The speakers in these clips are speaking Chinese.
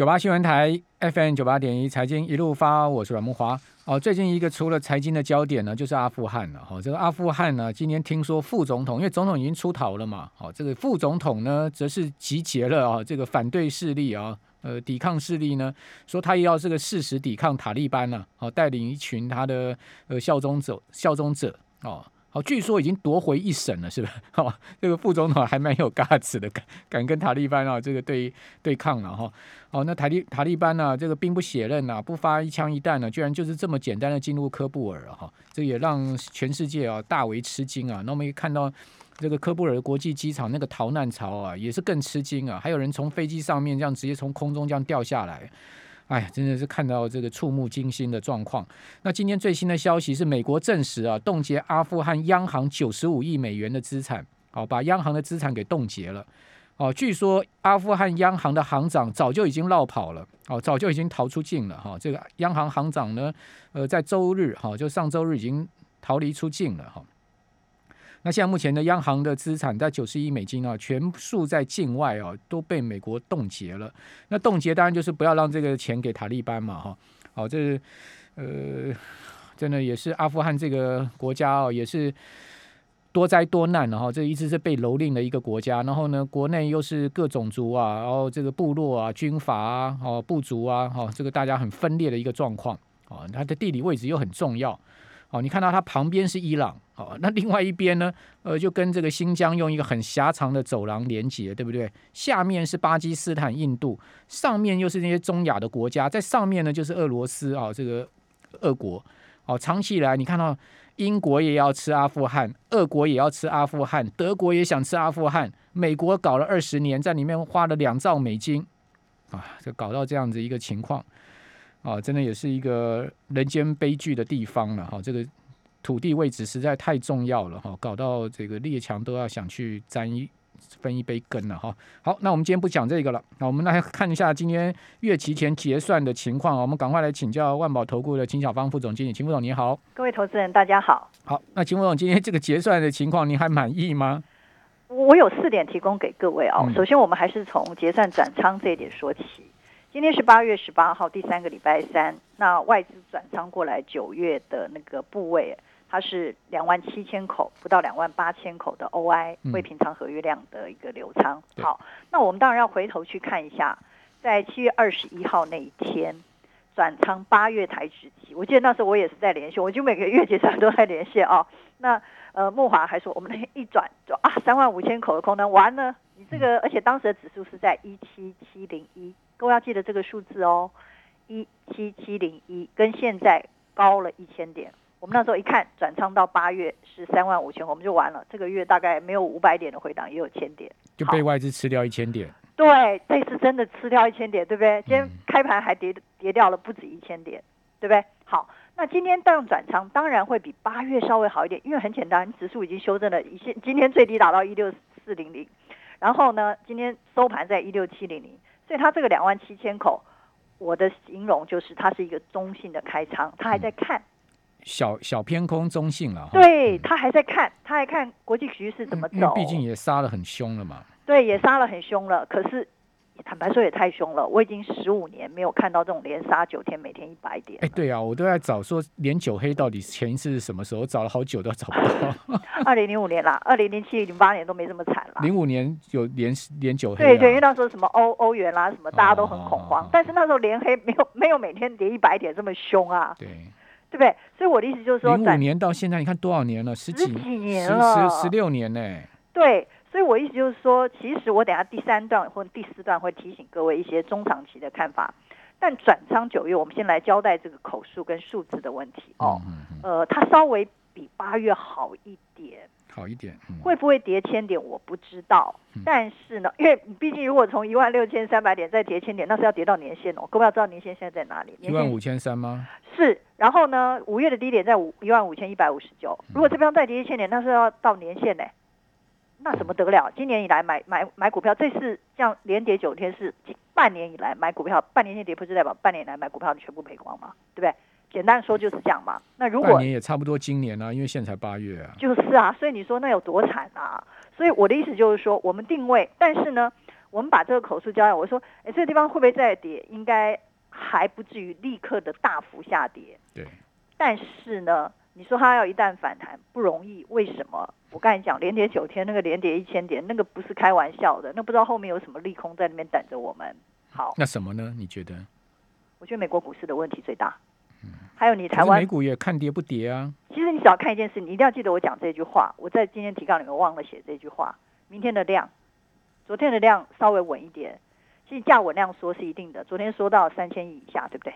九八新闻台 FM 九八点一财经一路发，我是阮木华。哦，最近一个除了财经的焦点呢，就是阿富汗了。哈，这个阿富汗呢，今天听说副总统，因为总统已经出逃了嘛，好，这个副总统呢，则是集结了啊，这个反对势力啊，呃，抵抗势力呢，说他也要这个誓死抵抗塔利班呢，好，带领一群他的呃效忠者，效忠者哦。好，据说已经夺回一省了，是吧？好，这个副总统还蛮有 guts 的，敢敢跟塔利班啊这个对对抗了哈。好，那塔利塔利班呢，这个兵不血刃呐，不发一枪一弹呢，居然就是这么简单的进入科布尔哈，这也让全世界啊大为吃惊啊。那我们看到这个科布尔国际机场那个逃难潮啊，也是更吃惊啊，还有人从飞机上面这样直接从空中这样掉下来。哎，真的是看到这个触目惊心的状况。那今天最新的消息是，美国证实啊，冻结阿富汗央行九十五亿美元的资产，好，把央行的资产给冻结了。哦，据说阿富汗央行的行长早就已经绕跑了，哦，早就已经逃出境了。哈，这个央行行长呢，呃，在周日，哈，就上周日已经逃离出境了。哈。那现在目前的央行的资产在九十亿美金啊，全数在境外啊，都被美国冻结了。那冻结当然就是不要让这个钱给塔利班嘛，哈。好，这是呃，真的也是阿富汗这个国家哦，也是多灾多难的哈。这一直是被蹂躏的一个国家，然后呢，国内又是各种族啊，然后这个部落啊、军阀啊、哦部族啊，哈，这个大家很分裂的一个状况啊。它的地理位置又很重要。哦，你看到它旁边是伊朗，哦，那另外一边呢，呃，就跟这个新疆用一个很狭长的走廊连接，对不对？下面是巴基斯坦、印度，上面又是那些中亚的国家，在上面呢就是俄罗斯啊，这个俄国，哦，长期以来你看到英国也要吃阿富汗，俄国也要吃阿富汗，德国也想吃阿富汗，美国搞了二十年，在里面花了两兆美金，啊，就搞到这样子一个情况。啊，真的也是一个人间悲剧的地方了哈。这个土地位置实在太重要了哈，搞到这个列强都要想去沾一分一杯羹了哈。好，那我们今天不讲这个了，那我们来看一下今天月期前结算的情况啊我们赶快来请教万宝投顾的秦小芳副总经理，秦副总你好。各位投资人大家好。好，那秦副总今天这个结算的情况您还满意吗？我有四点提供给各位啊。首先，我们还是从结算转仓这一点说起。今天是八月十八号，第三个礼拜三。那外资转仓过来九月的那个部位，它是两万七千口，不到两万八千口的 OI 未平仓合约量的一个流仓。好，那我们当然要回头去看一下，在七月二十一号那一天转仓八月台指期，我记得那时候我也是在连线，我就每个月结算都在连线啊。那呃，木华还说我们那一转就啊三万五千口的空单完了，你这个而且当时的指数是在一七七零一。各位要记得这个数字哦，一七七零一跟现在高了一千点。我们那时候一看转仓到八月是三万五千，我们就完了。这个月大概没有五百点的回档，也有千点，就被外资吃掉一千点。对，这次真的吃掉一千点，对不对？今天开盘还跌跌掉了不止一千点，对不对？好，那今天当转仓当然会比八月稍微好一点，因为很简单，指数已经修正了一些，今天最低打到一六四零零，然后呢，今天收盘在一六七零零。所以它这个两万七千口，我的形容就是它是一个中性的开仓，他还在看小小偏空中性了。对他还在看，他还看国际局势怎么走，毕竟也杀了很凶了嘛。对，也杀了很凶了，可是。坦白说也太凶了，我已经十五年没有看到这种连杀九天，每天一百点。哎，对啊，我都在找说连九黑到底前一次是什么时候？找了好久都找不到。二零零五年啦，二零零七零八年都没这么惨了。零五年有连连九黑。对对，因为那时候什么欧欧元啦，什么大家都很恐慌，但是那时候连黑没有没有每天跌一百点这么凶啊。对，对不对？所以我的意思就是说，零五年到现在你看多少年了？十几年了，十十六年呢。对。所以，我意思就是说，其实我等下第三段或第四段会提醒各位一些中长期的看法。但转仓九月，我们先来交代这个口数跟数字的问题哦。呃，它稍微比八月好一点，好一点。会不会跌千点，我不知道。但是呢，因为毕竟如果从一万六千三百点再跌千点，那是要跌到年线哦。各位要知道年线现在在哪里？一万五千三吗？是。然后呢，五月的低点在五一万五千一百五十九。如果这边再跌一千点，那是要到年线呢。那怎么得了？今年以来买买买股票，这次这样连跌九天是半年以来买股票，半年线跌不是代表半年来买股票你全部赔光吗？对不对？简单说就是这样嘛。那如果半年也差不多今年啊，因为现在才八月啊。就是啊，所以你说那有多惨啊？所以我的意思就是说，我们定位，但是呢，我们把这个口述交代我说，哎，这个地方会不会再跌？应该还不至于立刻的大幅下跌。对。但是呢，你说它要一旦反弹不容易，为什么？我跟你讲，连跌九天，那个连跌一千点，那个不是开玩笑的，那不知道后面有什么利空在那边等着我们。好，那什么呢？你觉得？我觉得美国股市的问题最大。嗯。还有你台湾美股也看跌不跌啊？其实你只要看一件事，你一定要记得我讲这句话。我在今天提纲里面忘了写这句话。明天的量，昨天的量稍微稳一点。其实价稳量说是一定的，昨天说到三千亿以下，对不对？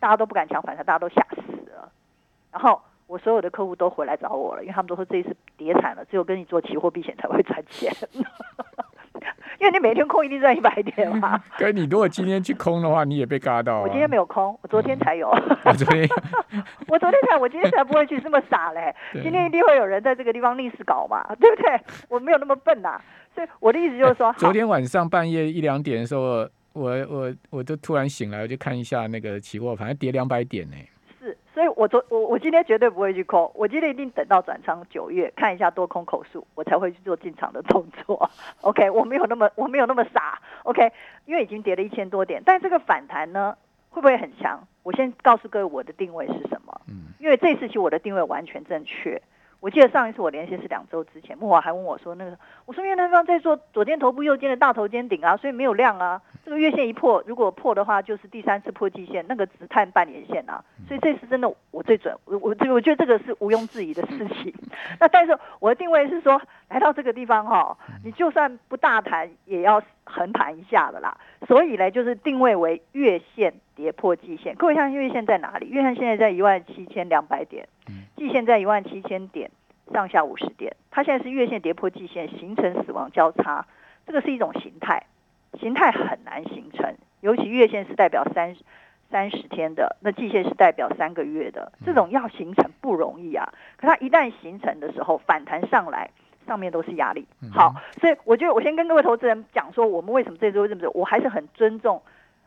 大家都不敢抢反弹，大家都吓死了。然后我所有的客户都回来找我了，因为他们都说这一次跌惨了，只有跟你做期货避险才会赚钱。因为你每天空一定赚一百点嘛。哥，你如果今天去空的话，你也被嘎到。我今天没有空，我昨天才有。我昨天，我昨天才，我今天才不会去这么傻嘞。今天一定会有人在这个地方逆势搞嘛，对不对？我没有那么笨呐。所以我的意思就是说，昨天晚上半夜一两点的时候，我我我就突然醒来，我就看一下那个期货，反正跌两百点呢。我昨我我今天绝对不会去空，我今天一定等到转仓九月看一下多空口数，我才会去做进场的动作。OK，我没有那么我没有那么傻。OK，因为已经跌了一千多点，但这个反弹呢会不会很强？我先告诉各位我的定位是什么。嗯，因为这次其实我的定位完全正确。我记得上一次我连线是两周之前，木华还问我说：“那个，我说因为那方在做左肩头部右肩的大头肩顶啊，所以没有量啊。这个月线一破，如果破的话，就是第三次破季线，那个只探半年线啊。所以这次真的我最准，我我我觉得这个是毋庸置疑的事情。那但是我的定位是说，来到这个地方哈，你就算不大谈，也要横盘一下的啦。所以呢，就是定位为月线跌破季线。各位看月线在哪里？月线现在在一万七千两百点。季线在一万七千点上下五十点，它现在是月线跌破季线，形成死亡交叉，这个是一种形态，形态很难形成，尤其月线是代表三三十天的，那季线是代表三个月的，这种要形成不容易啊。可它一旦形成的时候，反弹上来，上面都是压力。好，所以我觉得我先跟各位投资人讲说，我们为什么这周这么走，我还是很尊重。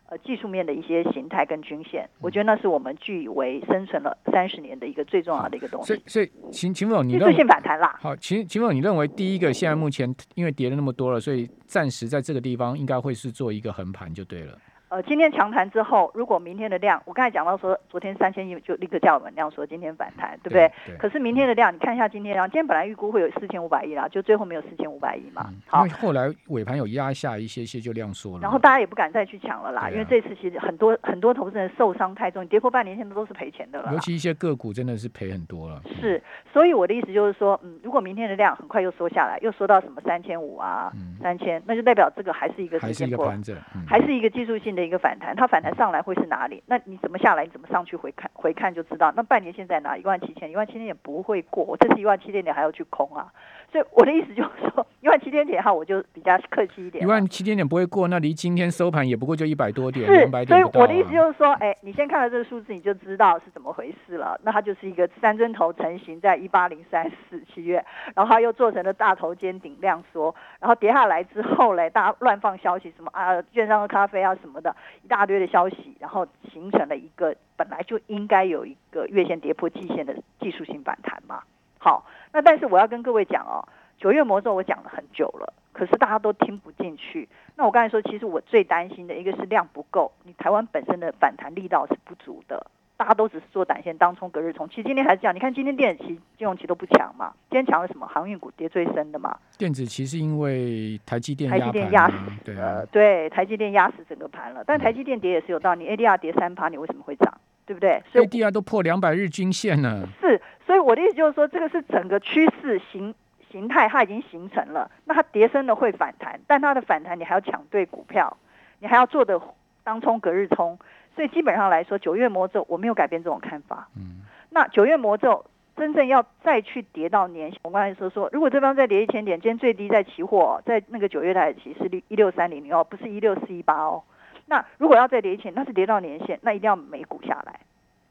呃技术面的一些形态跟均线，我觉得那是我们据以为生存了三十年的一个最重要的一个东西。所以，所以秦秦总，你技术性反弹啦。好，秦秦总，你认为第一个现在目前因为跌了那么多了，所以暂时在这个地方应该会是做一个横盘就对了。呃，今天强弹之后，如果明天的量，我刚才讲到说，昨天三千亿就立刻叫我们量说今天反弹，对不对？对可是明天的量，你看一下今天量，今天本来预估会有四千五百亿啦，就最后没有四千五百亿嘛。好，后来尾盘有压下一些些，就量缩了。然后大家也不敢再去抢了啦，因为这次其实很多很多投资人受伤太重，跌破半年线的都是赔钱的了。尤其一些个股真的是赔很多了。是，所以我的意思就是说，嗯，如果明天的量很快又缩下来，又缩到什么三千五啊，三千，那就代表这个还是一个还是一个盘整，还是一个技术性的一个反弹，它反弹。上来会是哪里？那你怎么下来？你怎么上去回看？回看就知道。那半年线在哪？一万七千，一万七千点不会过。我这次一万七千点还要去空啊。所以我的意思就是说，一万七千点哈，我就比较客气一点。一万七千点不会过，那离今天收盘也不过就一百多点，两百点所以我的意思就是说，哎，你先看到这个数字，你就知道是怎么回事了。那它就是一个三针头成型在一八零三四七月，然后它又做成了大头肩顶量缩，然后跌下来之后嘞，大家乱放消息，什么啊，券商的咖啡啊什么的，一大堆的消息，然后形成了一个本来就应该有一个月线跌破季线的技术性反弹嘛。好，那但是我要跟各位讲哦。九月魔咒我讲了很久了，可是大家都听不进去。那我刚才说，其实我最担心的一个是量不够，你台湾本身的反弹力道是不足的。大家都只是做短线当冲、隔日冲。其实今天还是这样，你看今天电子期、金融期都不强嘛。今天强了什么？航运股跌最深的嘛。电子期是因为台积电台积电压死，对啊，对，台积电压死整个盘了。但台积电跌也是有道理，ADR 跌三趴，你为什么会涨？对不对？ADR 都破两百日均线了。是，所以我的意思就是说，这个是整个趋势形。形态它已经形成了，那它跌升了会反弹，但它的反弹你还要抢对股票，你还要做的当冲隔日冲，所以基本上来说，九月魔咒我没有改变这种看法。嗯，那九月魔咒真正要再去跌到年，我刚才说说，如果这方再跌一千点，今天最低在期货，在那个九月台期是六一六三零零哦，不是一六四一八哦。那如果要再跌一千，那是跌到年线，那一定要美股下来，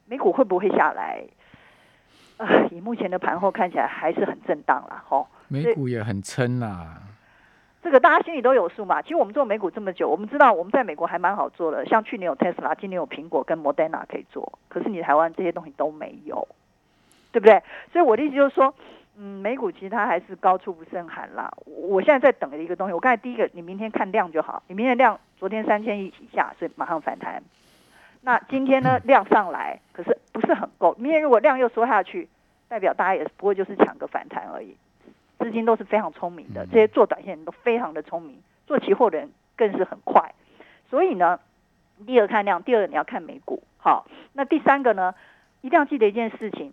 美股会不会下来？啊，以目前的盘后看起来还是很震荡啦，吼。美股也很撑啦。这个大家心里都有数嘛。其实我们做美股这么久，我们知道我们在美国还蛮好做的。像去年有特斯拉，今年有苹果跟 Moderna 可以做，可是你台湾这些东西都没有，对不对？所以我的意思就是说，嗯，美股其实它还是高处不胜寒啦。我现在在等一个东西，我刚才第一个，你明天看量就好，你明天量昨天三千亿以下，所以马上反弹。那今天呢量上来，可是不是很够。明天如果量又缩下去，代表大家也不会就是抢个反弹而已。资金都是非常聪明的，这些做短线人都非常的聪明，做期货的人更是很快。所以呢，第二看量，第二你要看美股。好，那第三个呢，一定要记得一件事情：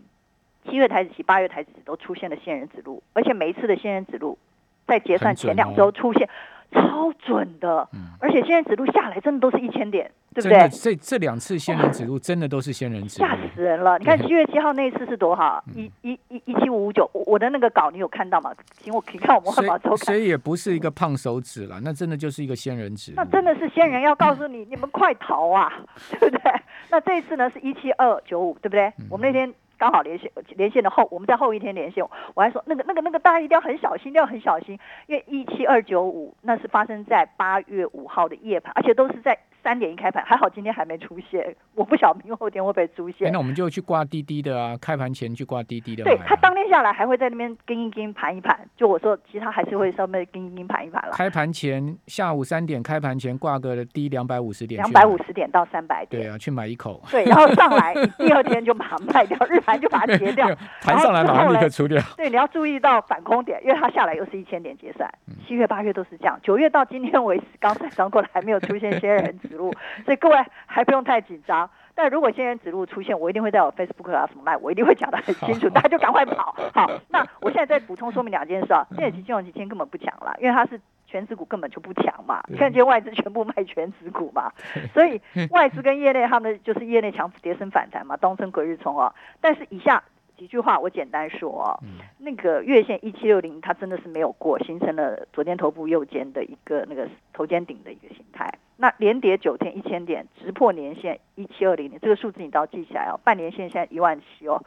七月台子期、八月台子期都出现了仙人指路，而且每一次的仙人指路在结算前两周出现。超准的，而且仙人指路下来真的都是一千点，对不对？这这两次仙人指路真的都是仙人指路，吓死人了！你看七月七号那一次是多好，一一一一七五五九，我的那个稿你有看到吗？请我可以看我们汉堡周刊，所以也不是一个胖手指了，那真的就是一个仙人指，那真的是仙人要告诉你，你们快逃啊，对不对？那这一次呢是一七二九五，对不对？我们那天。刚好连线连线的后，我们在后一天连线，我还说那个那个那个大家一定要很小心，一定要很小心，因为一七二九五那是发生在八月五号的夜盘，而且都是在。三点一开盘，还好今天还没出现，我不晓得明后天会不会出现。那我们就去挂滴滴的啊，开盘前去挂滴滴的。对他当天下来还会在那边跟一跟盘一盘，就我说，其实他还是会稍微跟一跟盘一盘了。开盘前下午三点开盘前挂个低两百五十点，两百五十点到三百点。对啊，去买一口。对，然后上来第二天就把它卖掉，日盘就把它结掉。盘上来马上立刻出掉。对，你要注意到反空点，因为它下来又是一千点结算。七月八月都是这样，九月到今天为止刚才刚过来还没有出现 仙人指路，所以各位。还不用太紧张，但如果仙人指路出现，我一定会在我 Facebook 啊什么卖，我一定会讲的很清楚，大家就赶快跑。好，那我现在再补充说明两件事啊，现在金融期今天根本不强了，因为它是全指股根本就不强嘛，你看今天外资全部卖全指股嘛，所以 外资跟业内他们就是业内强跌升反弹嘛，东升隔日冲啊。但是以下几句话我简单说啊，那个月线一七六零它真的是没有过，形成了昨天头部右肩的一个那个头肩顶的一个形态。那连跌九天一千点，直破年线一七二零点，这个数字你都要记下来哦。半年线现在一万七哦，